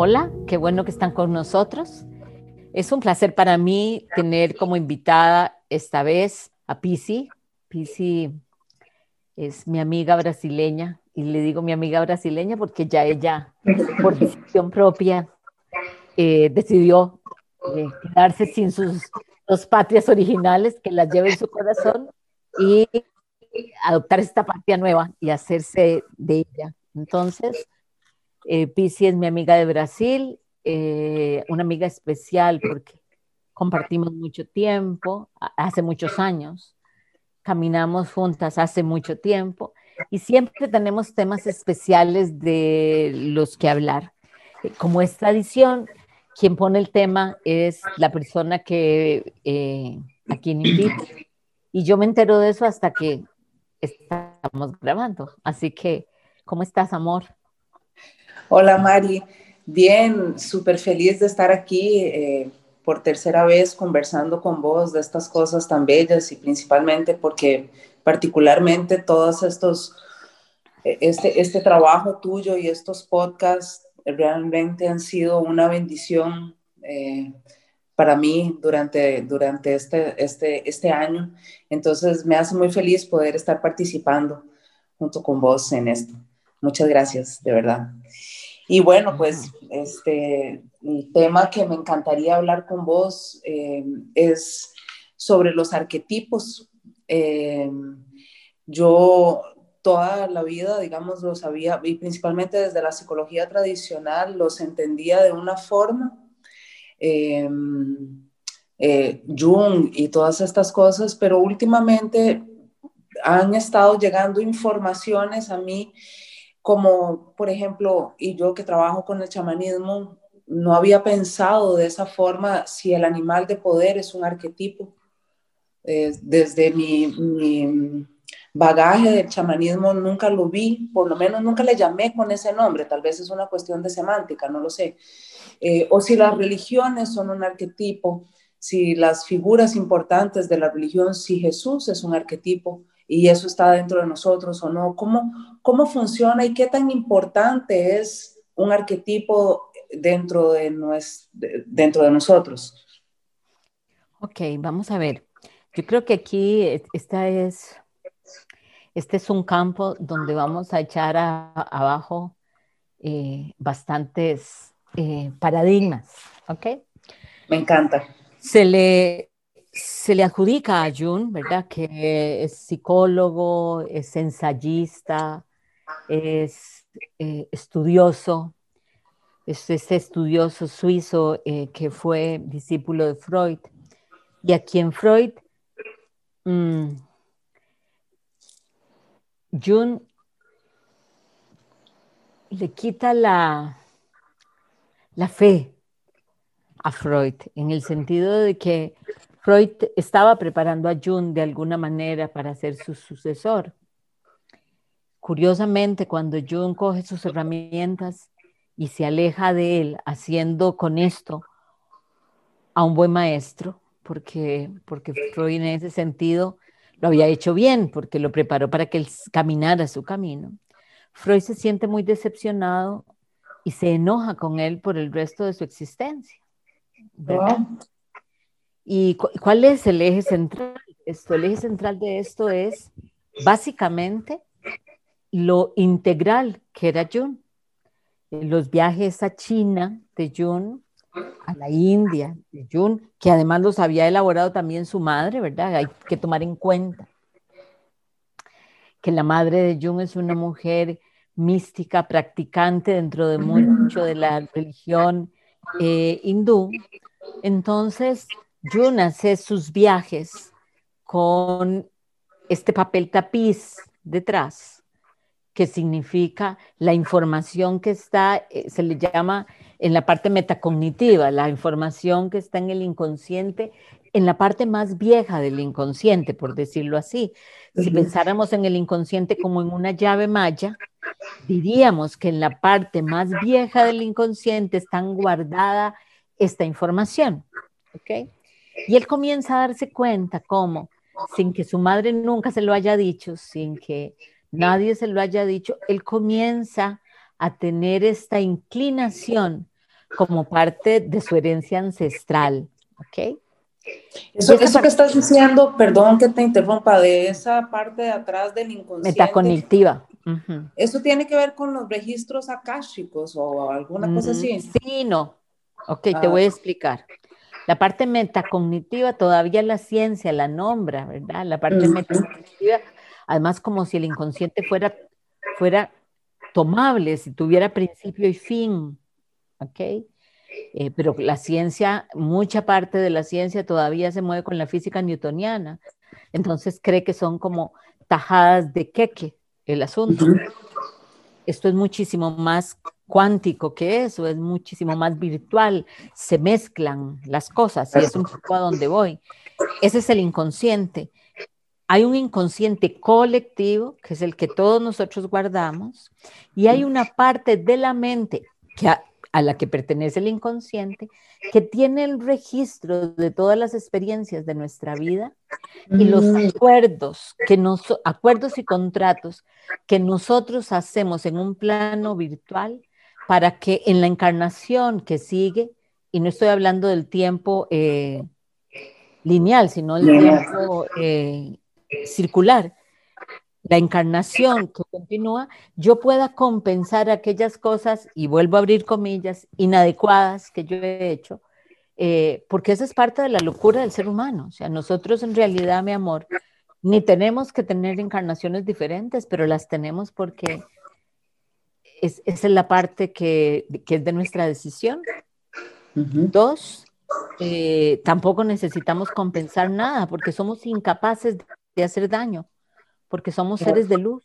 Hola, qué bueno que están con nosotros. Es un placer para mí tener como invitada esta vez a Pisi. Pisi es mi amiga brasileña y le digo mi amiga brasileña porque ya ella, por decisión propia, eh, decidió eh, quedarse sin sus dos patrias originales, que las lleva en su corazón y adoptar esta patria nueva y hacerse de ella. Entonces, eh, Pisi es mi amiga de Brasil, eh, una amiga especial porque compartimos mucho tiempo, hace muchos años, caminamos juntas hace mucho tiempo y siempre tenemos temas especiales de los que hablar. Eh, como es tradición, quien pone el tema es la persona que eh, a quien invito. Y yo me entero de eso hasta que estamos grabando. Así que, ¿cómo estás, amor? Hola, Mari. Bien, súper feliz de estar aquí eh, por tercera vez conversando con vos de estas cosas tan bellas y principalmente porque particularmente todos estos, e, este, este trabajo tuyo y estos podcasts realmente han sido una bendición eh, para mí durante, durante este, este, este año. Entonces me hace muy feliz poder estar participando junto con vos en esto. Muchas gracias, de verdad. Y bueno, pues este, el tema que me encantaría hablar con vos eh, es sobre los arquetipos. Eh, yo toda la vida, digamos, lo sabía, y principalmente desde la psicología tradicional, los entendía de una forma. Eh, Jung y todas estas cosas, pero últimamente han estado llegando informaciones a mí como por ejemplo, y yo que trabajo con el chamanismo, no había pensado de esa forma si el animal de poder es un arquetipo. Eh, desde mi, mi, bagaje del chamanismo nunca lo vi, por lo menos nunca le llamé con ese nombre, tal vez es una cuestión de semántica, no lo sé. Eh, o si las religiones son un arquetipo, si las figuras importantes de la religión, si Jesús es un arquetipo, y eso está dentro de nosotros o no, cómo, cómo funciona y qué tan importante es un arquetipo dentro de, dentro de nosotros. Ok, vamos a ver. Yo creo que aquí esta es, este es un campo donde vamos a echar abajo eh, bastantes eh, paradigmas, ¿ok? Me encanta. Se le, se le adjudica a Jung, ¿verdad? Que es psicólogo, es ensayista, es eh, estudioso, es este estudioso suizo eh, que fue discípulo de Freud y a quien Freud, mm, Jung le quita la, la fe a Freud en el sentido de que Freud estaba preparando a Jung de alguna manera para ser su sucesor. Curiosamente, cuando Jung coge sus herramientas y se aleja de él, haciendo con esto a un buen maestro, porque, porque Freud en ese sentido lo había hecho bien, porque lo preparó para que él caminara su camino. Freud se siente muy decepcionado y se enoja con él por el resto de su existencia. ¿verdad? ¿Y cuál es el eje central? Esto, el eje central de esto es básicamente lo integral que era Jung. Los viajes a China de Jung, a la India de Jung, que además los había elaborado también su madre, ¿verdad? Hay que tomar en cuenta que la madre de Jung es una mujer mística, practicante dentro de mucho de la religión eh, hindú. Entonces, Jun hace sus viajes con este papel tapiz detrás, que significa la información que está, eh, se le llama en la parte metacognitiva, la información que está en el inconsciente, en la parte más vieja del inconsciente, por decirlo así. Si pensáramos en el inconsciente como en una llave maya, diríamos que en la parte más vieja del inconsciente está guardada esta información. ¿ok? Y él comienza a darse cuenta cómo, sin que su madre nunca se lo haya dicho, sin que nadie se lo haya dicho, él comienza a tener esta inclinación como parte de su herencia ancestral, ¿ok? Eso, eso que estás diciendo, perdón que te interrumpa, de esa parte de atrás del inconsciente. Metacognitiva. ¿Eso tiene que ver con los registros akáshicos o alguna cosa así? Mm, sí, no. Ok, te ah. voy a explicar. La parte metacognitiva todavía la ciencia la nombra, ¿verdad? La parte metacognitiva, además como si el inconsciente fuera, fuera tomable, si tuviera principio y fin, ¿ok? Eh, pero la ciencia, mucha parte de la ciencia todavía se mueve con la física newtoniana, entonces cree que son como tajadas de queque el asunto. Esto es muchísimo más cuántico que eso, es muchísimo más virtual, se mezclan las cosas y es un poco a donde voy. Ese es el inconsciente. Hay un inconsciente colectivo, que es el que todos nosotros guardamos, y hay una parte de la mente que a la que pertenece el inconsciente, que tiene el registro de todas las experiencias de nuestra vida y los mm. acuerdos, que nos, acuerdos y contratos que nosotros hacemos en un plano virtual para que en la encarnación que sigue, y no estoy hablando del tiempo eh, lineal, sino el tiempo eh, circular, la encarnación que continúa, yo pueda compensar aquellas cosas, y vuelvo a abrir comillas, inadecuadas que yo he hecho, eh, porque esa es parte de la locura del ser humano. O sea, nosotros en realidad, mi amor, ni tenemos que tener encarnaciones diferentes, pero las tenemos porque es, esa es la parte que, es de nuestra decisión. Dos, eh, tampoco necesitamos compensar nada porque somos incapaces de hacer daño porque somos seres de luz.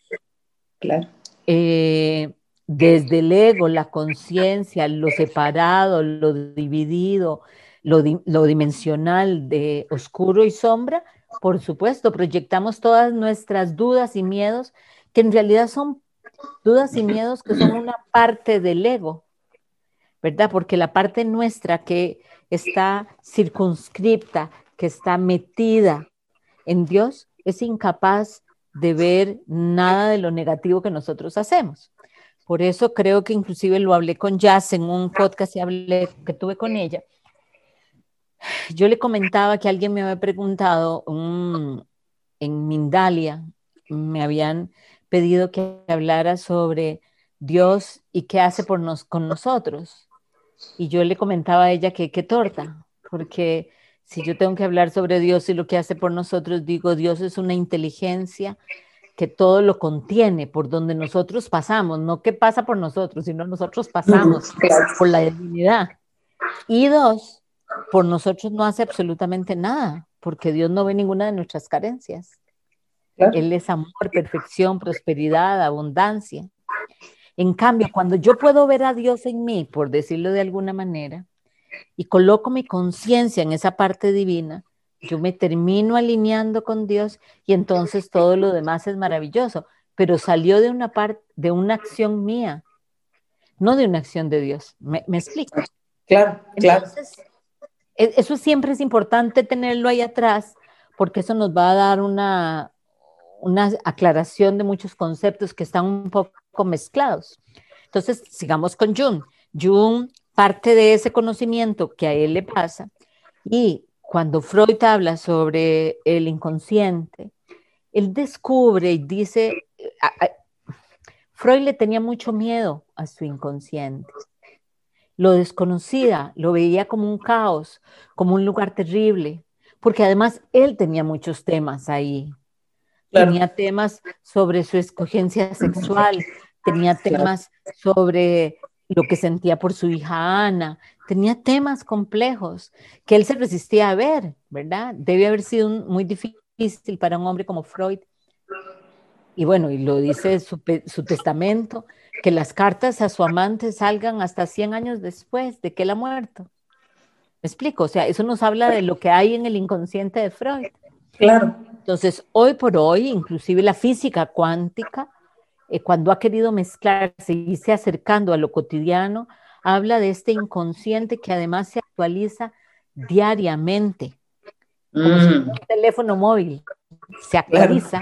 Claro. Eh, desde el ego, la conciencia, lo separado, lo dividido, lo, lo, dimensional de oscuro y sombra, por supuesto, proyectamos todas nuestras dudas y miedos, que en realidad son dudas y miedos que son una parte del ego, ¿verdad? Porque la parte nuestra que está circunscripta, que está metida en Dios, es incapaz de ver nada de lo negativo que nosotros hacemos. Por eso creo que inclusive lo hablé con Jazz en un podcast que tuve con ella. Yo le comentaba que alguien me había preguntado en Mindalia, me habían pedido que hablara sobre Dios y qué hace por nos, con nosotros. Y yo le comentaba a ella que qué torta, porque si yo tengo que hablar sobre Dios y lo que hace por nosotros, digo, Dios es una inteligencia que todo lo contiene, por donde nosotros pasamos, no que pasa por nosotros, sino nosotros pasamos por la divinidad. Y dos, por nosotros no hace absolutamente nada, porque Dios no ve ninguna de nuestras carencias. Él es amor, perfección, prosperidad, abundancia. En cambio, cuando yo puedo ver a Dios en mí, por decirlo de alguna manera, y coloco mi conciencia en esa parte divina, yo me termino alineando con Dios y entonces todo lo demás es maravilloso, pero salió de una parte, de una acción mía, no de una acción de Dios. ¿Me, explico? Claro, claro. E, eso siempre es importante tenerlo ahí atrás, porque eso nos va a dar una, una aclaración de muchos conceptos que están un poco mezclados. Entonces, sigamos con Jung. Jung parte de ese conocimiento que a él le pasa y cuando Freud habla sobre el inconsciente, él descubre y dice, Freud le tenía mucho miedo a su inconsciente. Lo desconocía, lo veía como un caos, como un lugar terrible, porque además él tenía muchos temas ahí. Tenía temas sobre su escogencia sexual, tenía temas sobre lo que sentía por su hija Ana, tenía temas complejos que él se resistía a ver, ¿verdad? Debe haber sido muy difícil para un hombre como Freud. Y bueno, y lo dice su, su, testamento, que las cartas a su amante salgan hasta 100 años después de que él ha muerto. ¿Me explico? O sea, eso nos habla de lo que hay en el inconsciente de Freud. Claro. Entonces, hoy por hoy, inclusive la física cuántica eh, cuando ha querido mezclarse y se acercando a lo cotidiano, habla de este inconsciente que además se actualiza diariamente, como un mm. teléfono móvil, se actualiza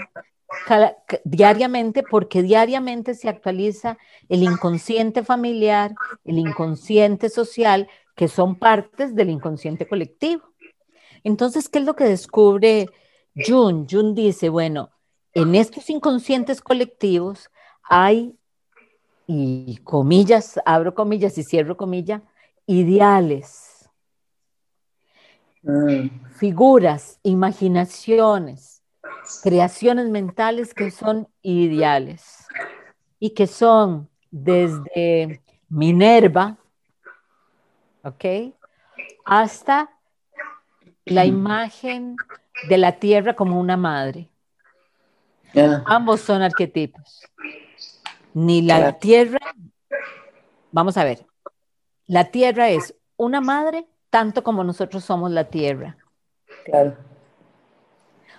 diariamente porque diariamente se actualiza el inconsciente familiar, el inconsciente social, que son partes del inconsciente colectivo. Entonces, ¿qué es lo que descubre Jun? Jun dice, bueno, en estos inconscientes colectivos hay, y comillas, abro comillas y cierro comillas, ideales, mm. figuras, imaginaciones, creaciones mentales que son ideales y que son desde Minerva, ¿ok? Hasta la imagen de la tierra como una madre. Ambos son arquetipos. Ni la tierra, vamos a ver, la tierra es una madre tanto como nosotros somos la tierra. Claro.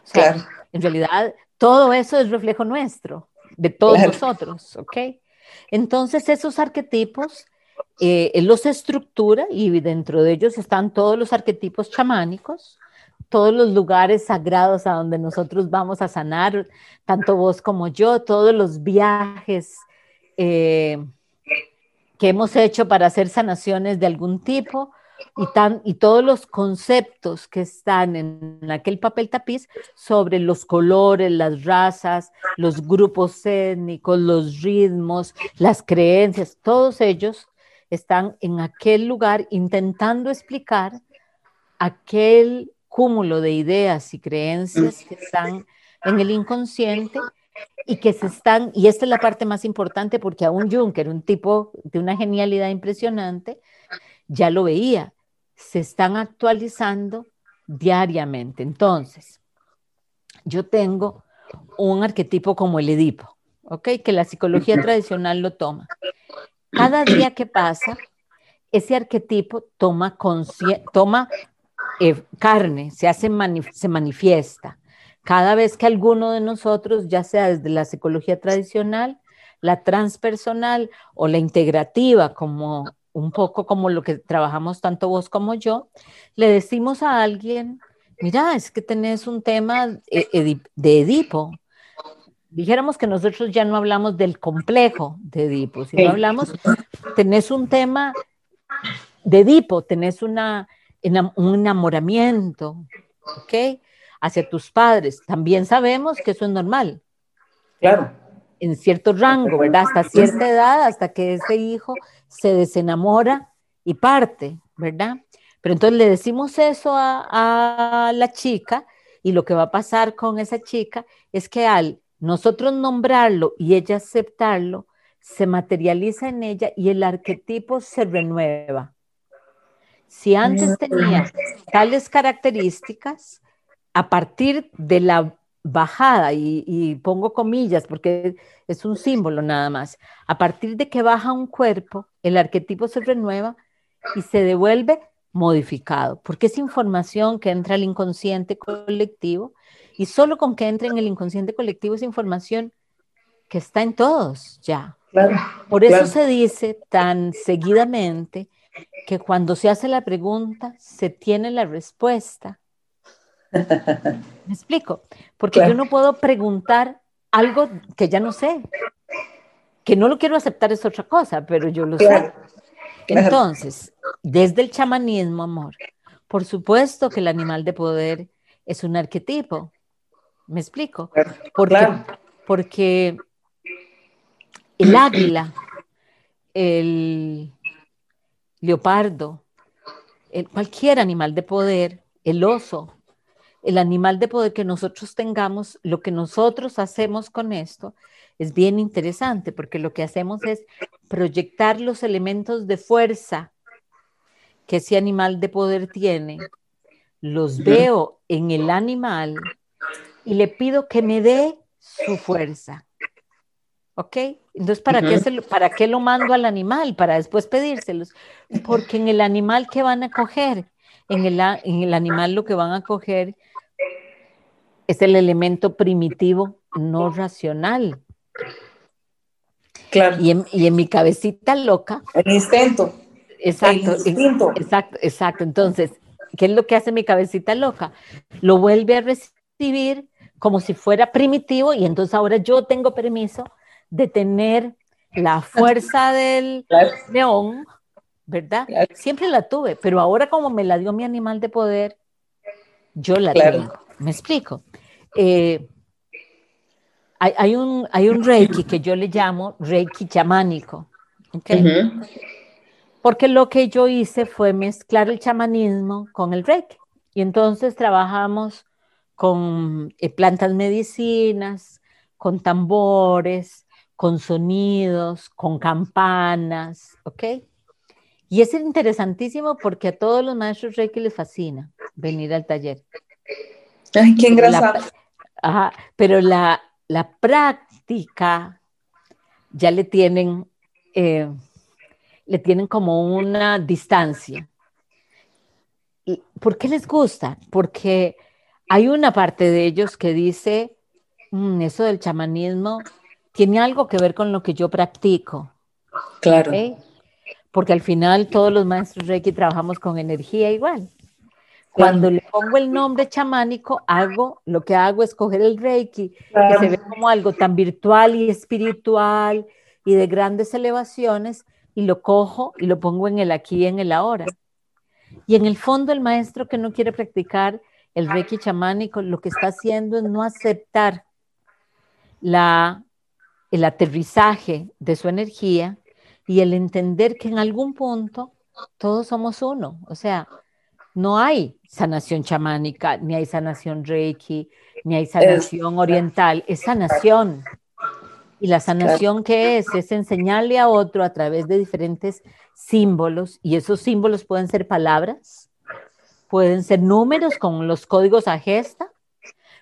O sea, en realidad todo eso es reflejo nuestro, de todos nosotros, ¿ok? Entonces esos arquetipos eh, él los estructura y dentro de ellos están todos los arquetipos chamánicos, todos los lugares sagrados a donde nosotros vamos a sanar, tanto vos como yo, todos los viajes eh, que hemos hecho para hacer sanaciones de algún tipo y, tan, y todos los conceptos que están en aquel papel tapiz sobre los colores, las razas, los grupos étnicos, los ritmos, las creencias, todos ellos están en aquel lugar intentando explicar aquel cúmulo de ideas y creencias que están en el inconsciente y que se están, y esta es la parte más importante porque aún Juncker, un tipo de una genialidad impresionante, ya lo veía, se están actualizando diariamente. Entonces, yo tengo un arquetipo como el Edipo, ¿ok? Que la psicología tradicional lo toma. Cada día que pasa, ese arquetipo toma, eh, carne, se, hace se manifiesta. Cada vez que alguno de nosotros, ya sea desde la psicología tradicional, la transpersonal o la integrativa, como un poco como lo que trabajamos tanto vos como yo, le decimos a alguien, mira, es que tenés un tema de Edipo, dijéramos que nosotros ya no hablamos del complejo de Edipo, sino hablamos, tenés un tema de Edipo, tenés una, un enamoramiento, ¿ok? Hacia tus padres. También sabemos que eso es normal. Claro. En cierto rango, ¿verdad? Hasta cierta edad, hasta que ese hijo se desenamora y parte, ¿verdad? Pero entonces le decimos eso a, a la chica y lo que va a pasar con esa chica es que al nosotros nombrarlo y ella aceptarlo, se materializa en ella y el arquetipo se renueva. Si antes tenía tales características, a partir de la bajada, y, pongo comillas porque es un símbolo nada más, a partir de que baja un cuerpo, el arquetipo se renueva y se devuelve modificado, porque es información que entra al inconsciente colectivo y solo con que entre en el inconsciente colectivo esa información que está en todos ya. Por eso se dice tan seguidamente que cuando se hace la pregunta se tiene la respuesta. ¿Me explico? Porque yo no puedo preguntar algo que ya no sé. Que no lo quiero aceptar es otra cosa, pero yo lo sé. Entonces, desde el chamanismo, amor, por supuesto que el animal de poder es un arquetipo. ¿Me explico? Porque, porque el águila, el leopardo, cualquier animal de poder, el oso, el animal de poder que nosotros tengamos, lo que nosotros hacemos con esto es bien interesante porque lo que hacemos es proyectar los elementos de fuerza que ese animal de poder tiene, los veo en el animal y le pido que me dé su fuerza. ¿Ok? Entonces, ¿para, qué ¿para qué lo mando al animal? Para después pedírselos. Porque en el animal que van a coger, en el, en el animal lo que van a coger es el elemento primitivo no racional. Claro. Y en, y en mi cabecita loca. El instinto. Exacto. El instinto. Exacto, exacto. Entonces, ¿qué es lo que hace mi cabecita loca? Lo vuelve a recibir como si fuera primitivo y entonces ahora yo tengo permiso de tener la fuerza del león, ¿verdad? Siempre la tuve, pero ahora como me la dio mi animal de poder, yo la tengo. ¿Me explico? Eh, hay, un, hay un reiki que yo le llamo reiki chamánico. Porque lo que yo hice fue mezclar el chamanismo con el reiki. Y entonces trabajamos con eh, plantas medicinas, con tambores, con sonidos, con campanas, ¿ok? Y es interesantísimo porque a todos los maestros Reiki les fascina venir al taller. Ay, qué engrasado. Ajá, pero la, la, práctica ya le tienen, eh, le tienen como una distancia. ¿Por qué les gusta? Porque hay una parte de ellos que dice, mm, eso del chamanismo tiene algo que ver con lo que yo practico. Claro. Porque al final todos los maestros Reiki trabajamos con energía igual. Cuando le pongo el nombre chamánico, hago, lo que hago es coger el Reiki, que se ve como algo tan virtual y espiritual y de grandes elevaciones, y lo cojo y lo pongo en el aquí y en el ahora. Y en el fondo el maestro que no quiere practicar el Reiki chamánico lo que está haciendo es no aceptar la, el aterrizaje de su energía y el entender que en algún punto todos somos uno. O sea, no hay sanación chamánica, ni hay sanación Reiki, ni hay sanación oriental, es sanación. Y la sanación que es, es enseñarle a otro a través de diferentes símbolos, y esos símbolos pueden ser palabras, pueden ser números con los códigos a gesta,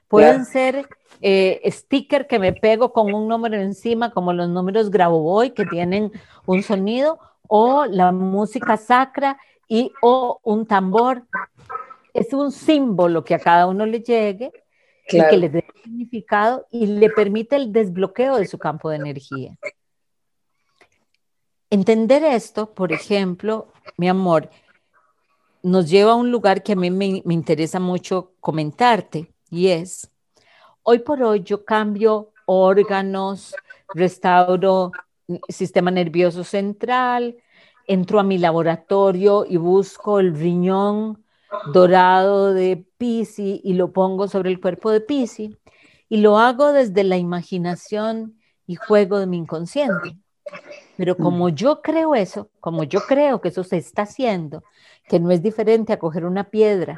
pueden ser eh, sticker que me pego con un número encima, como los números Grabovoi que tienen un sonido, o la música sacra y o un tambor. Es un símbolo que a cada uno le llegue y que le dé significado y le permite el desbloqueo de su campo de energía. Entender esto, por ejemplo, mi amor, nos lleva a un lugar que a mí me, interesa mucho comentarte y es, hoy por hoy yo cambio órganos, restauro sistema nervioso central, entro a mi laboratorio y busco el riñón dorado de Pisi y lo pongo sobre el cuerpo de Pisi y lo hago desde la imaginación y juego de mi inconsciente. Pero como yo creo eso, como yo creo que eso se está haciendo, que no es diferente a coger una piedra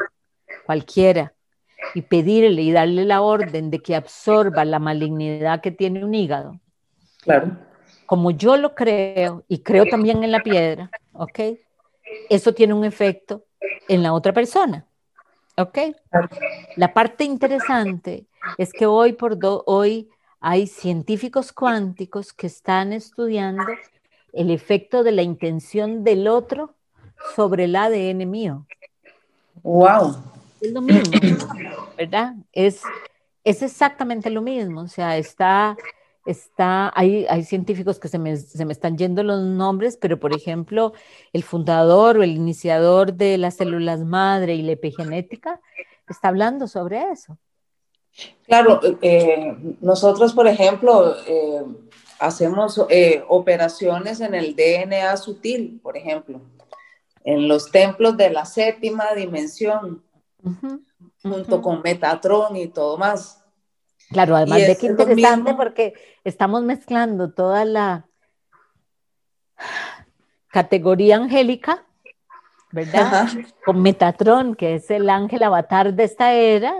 cualquiera y pedirle y darle la orden de que absorba la malignidad que tiene un hígado. Claro. Como yo lo creo y creo también en la piedra, ¿ok? Eso tiene un efecto en la otra persona, ¿ok? La parte interesante es que hoy por hoy hay científicos cuánticos que están estudiando el efecto de la intención del otro sobre el ADN mío. Wow. Es lo mismo, ¿verdad? Es, es exactamente lo mismo. O sea, está, está, hay, hay científicos que se me, se me están yendo los nombres, pero por ejemplo, el fundador o el iniciador de las células madre y la epigenética está hablando sobre eso. Claro, eh, nosotros, por ejemplo, eh, hacemos eh, operaciones en el DNA sutil, por ejemplo, en los templos de la séptima dimensión, junto con Metatron y todo más. Claro, además de que interesante porque estamos mezclando toda la categoría angélica, ¿verdad? Con Metatron, que es el ángel avatar de esta era,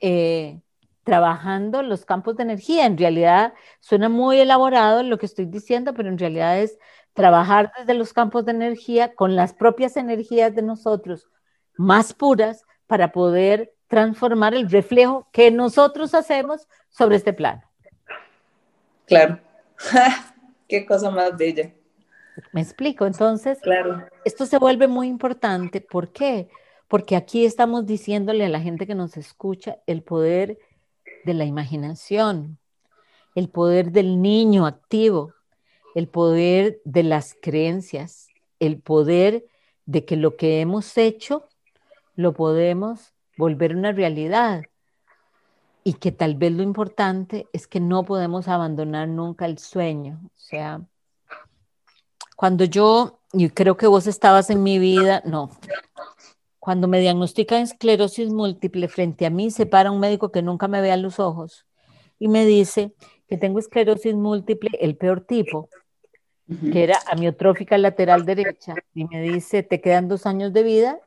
eh, trabajando los campos de energía. En realidad suena muy elaborado lo que estoy diciendo, pero en realidad es trabajar desde los campos de energía con las propias energías de nosotros más puras para poder transformar el reflejo que nosotros hacemos sobre este plano. Claro. Qué cosa más bella. Me explico. Entonces, claro. esto se vuelve muy importante. ¿Por qué? porque aquí estamos diciéndole a la gente que nos escucha el poder de la imaginación, el poder del niño activo, el poder de las creencias, el poder de que lo que hemos hecho lo podemos volver una realidad. y que tal vez lo importante es que no podemos abandonar nunca el sueño. O sea, cuando yo, y creo que vos estabas en mi vida, no. Cuando me diagnostican esclerosis múltiple, frente a mí se para un médico que nunca me vea los ojos y me dice que tengo esclerosis múltiple, el peor tipo, que era amiotrófica lateral derecha, y me dice, te quedan dos años de vida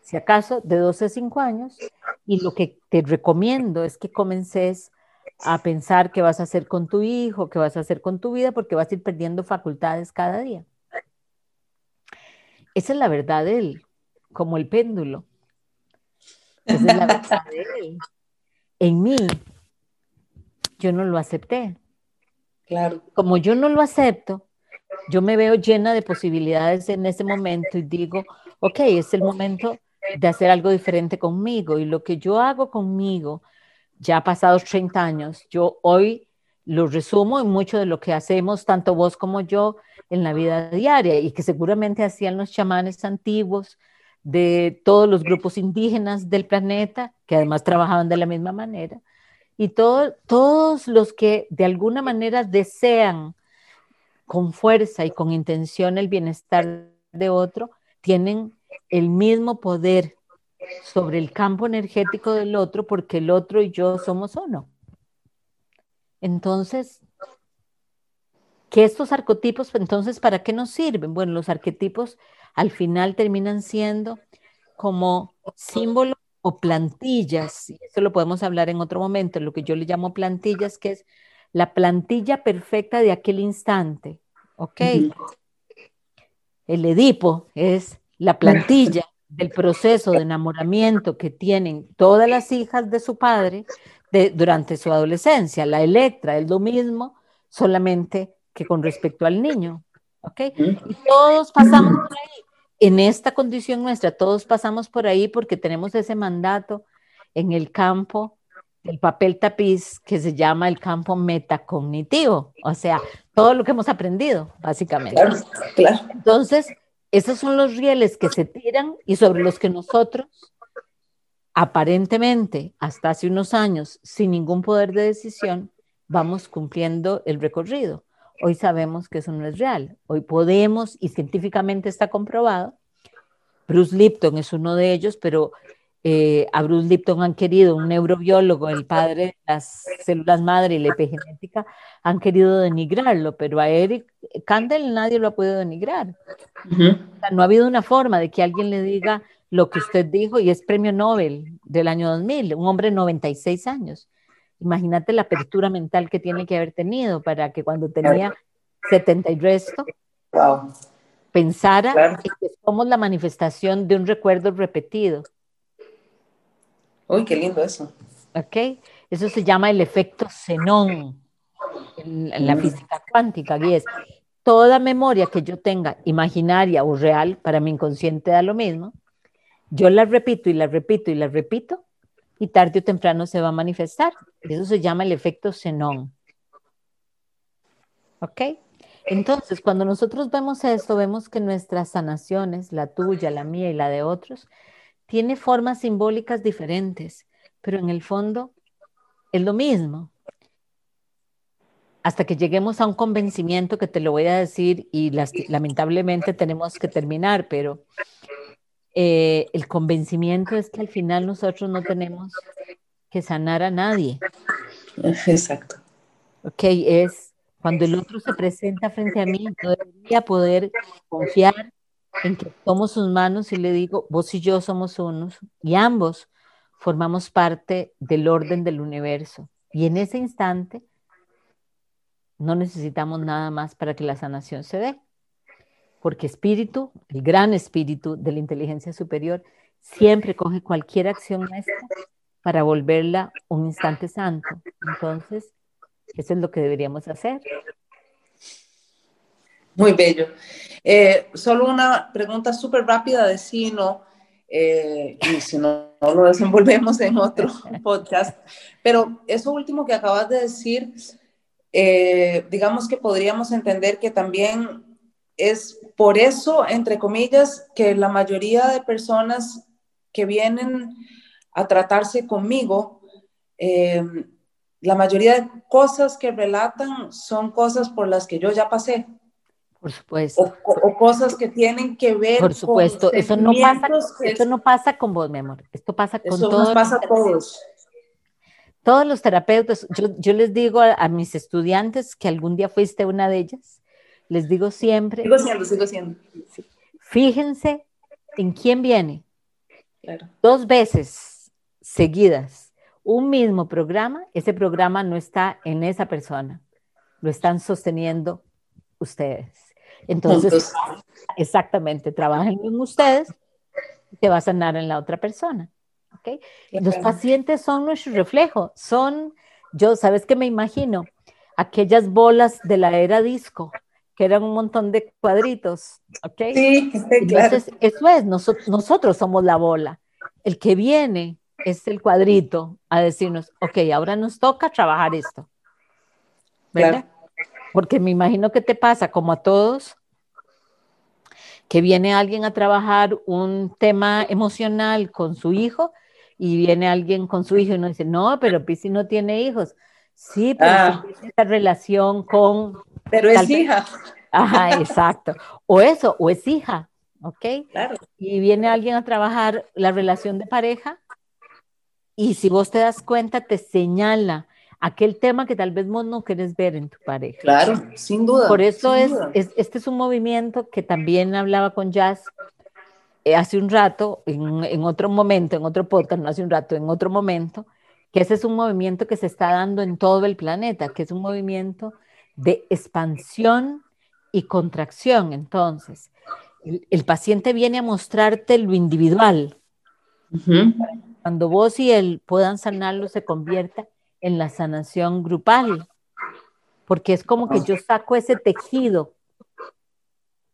si acaso de 12 a 5 años, y lo que te recomiendo es que comences a pensar qué vas a hacer con tu hijo, qué vas a hacer con tu vida, porque vas a ir perdiendo facultades cada día. Esa es la verdad de él, como el péndulo. Esa es la verdad de él. En mí, yo no lo acepté. Claro. Como yo no lo acepto, yo me veo llena de posibilidades en ese momento y digo, ok, es el momento de hacer algo diferente conmigo. Y lo que yo hago conmigo, ya pasados 30 años, yo hoy lo resumo en mucho de lo que hacemos, tanto vos como yo, en la vida diaria y que seguramente hacían los chamanes antiguos de todos los grupos indígenas del planeta, que además trabajaban de la misma manera. Y todos los que de alguna manera desean con fuerza y con intención el bienestar de otro, tienen el mismo poder sobre el campo energético del otro porque el otro y yo somos uno. Entonces, ¿qué estos arquetipos, entonces, para qué nos sirven? Bueno, los arquetipos al final terminan siendo como símbolos o plantillas, eso lo podemos hablar en otro momento, lo que yo le llamo plantillas, que es la plantilla perfecta de aquel instante, ¿ok? El Edipo es la plantilla del proceso de enamoramiento que tienen todas las hijas de su padre durante su adolescencia. La Electra es lo mismo, solamente que con respecto al niño. ¿Ok? Y todos pasamos por ahí. En esta condición nuestra, todos pasamos por ahí porque tenemos ese mandato en el campo del papel tapiz que se llama el campo metacognitivo, o sea, todo lo que hemos aprendido, básicamente. Claro, claro. Entonces, esos son los rieles que se tiran y sobre los que nosotros, aparentemente, hasta hace unos años, sin ningún poder de decisión, vamos cumpliendo el recorrido. Hoy sabemos que eso no es real. Hoy podemos, y científicamente está comprobado, Bruce Lipton es uno de ellos, pero eh, a Bruce Lipton han querido, un neurobiólogo, el padre de las células madre y la epigenética, han querido denigrarlo, pero a Eric Kandel nadie lo ha podido denigrar. no ha habido una forma de que alguien le diga lo que usted dijo y es premio Nobel del año 2000, un hombre de 96 años. Imagínate la apertura mental que tiene que haber tenido para que cuando tenía 70 y resto, pensara que somos la manifestación de un recuerdo repetido. Uy, qué lindo eso. Ok, eso se llama el efecto xenón en, la mm. física cuántica, y es toda memoria que yo tenga, imaginaria o real, para mi inconsciente da lo mismo, yo la repito y la repito y la repito, y tarde o temprano se va a manifestar. Eso se llama el efecto xenón. ¿Ok? Entonces, cuando nosotros vemos esto, vemos que nuestras sanaciones, la tuya, la mía y la de otros, tiene formas simbólicas diferentes, pero en el fondo es lo mismo. Hasta que lleguemos a un convencimiento que te lo voy a decir y lamentablemente tenemos que terminar, pero eh, el convencimiento es que al final nosotros no tenemos que sanar a nadie. Exacto. Ok, es cuando el otro se presenta frente a mí, yo debería poder confiar en que tomo sus manos y le digo, vos y yo somos unos, y ambos formamos parte del orden del universo. Y en ese instante no necesitamos nada más para que la sanación se dé, porque espíritu, el gran espíritu de la inteligencia superior, siempre coge cualquier acción nuestra para volverla un instante santo. Entonces, eso es lo que deberíamos hacer. Muy bello. Eh, solo una pregunta súper rápida de sí no, eh, y si no, lo desenvolvemos en otro podcast. Pero eso último que acabas de decir, eh, digamos que podríamos entender que también es por eso, entre comillas, que la mayoría de personas que vienen a tratarse conmigo eh, la mayoría de cosas que relatan son cosas por las que yo ya pasé. Por supuesto. O, cosas que tienen que ver Por supuesto, eso no pasa, eso no pasa con vos, mi amor. Esto pasa con eso todos. pasa a todos. Todos los terapeutas, yo, les digo a, mis estudiantes que algún día fuiste una de ellas, les digo siempre. Sigo siendo, sigo siendo. Fíjense en quién viene. Dos veces seguidas, un mismo programa, ese programa no está en esa persona, lo están sosteniendo ustedes. Entonces, exactamente, trabajen en ustedes y te va a sanar en la otra persona. ¿okay? Los pacientes son nuestro reflejo, son, yo, ¿sabes qué me imagino? Aquellas bolas de la era disco, que eran un montón de cuadritos, ¿ok? Sí, claro. Entonces, eso es, nosotros, somos la bola. El que viene es el cuadrito a decirnos, ok, ahora nos toca trabajar esto. ¿Verdad? Porque me imagino que te pasa, como a todos, que viene alguien a trabajar un tema emocional con su hijo y viene alguien con su hijo y uno dice, no, pero Pisi no tiene hijos. Sí, pero ah. esa relación con... Pero es hija. Ajá, exacto. O eso, o es hija, ¿ok? Claro. Y viene alguien a trabajar la relación de pareja y si vos te das cuenta, te señala aquel tema que tal vez vos no quieres ver en tu pareja. Claro, sin duda. Por eso es, este es un movimiento que también hablaba con Jazz eh, hace un rato, en, en, otro momento, en otro podcast, no hace un rato, en otro momento, que ese es un movimiento que se está dando en todo el planeta, que es un movimiento de expansión y contracción. Entonces, el, paciente viene a mostrarte lo individual. Cuando vos y él puedan sanarlo, se convierta en la sanación grupal, porque es como que yo saco ese tejido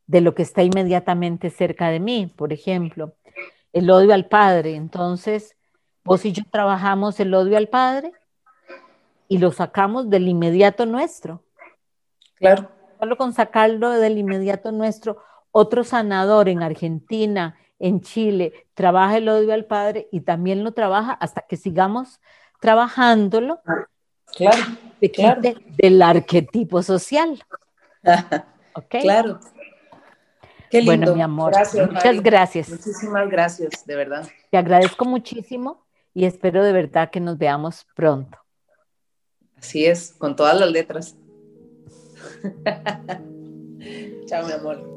de lo que está inmediatamente cerca de mí. Por ejemplo, el odio al padre. Entonces, vos y yo trabajamos el odio al padre y lo sacamos del inmediato nuestro. Claro. Solo con sacarlo del inmediato nuestro, otro sanador en Argentina, en Chile, trabaja el odio al padre y también lo trabaja hasta que sigamos trabajándolo claro, claro. del arquetipo social. ¿Okay? Claro. Qué lindo. Bueno, mi amor, muchas gracias. Muchísimas gracias, de verdad. Te agradezco muchísimo y espero de verdad que nos veamos pronto. Así es, con todas las letras. Chao, mi amor.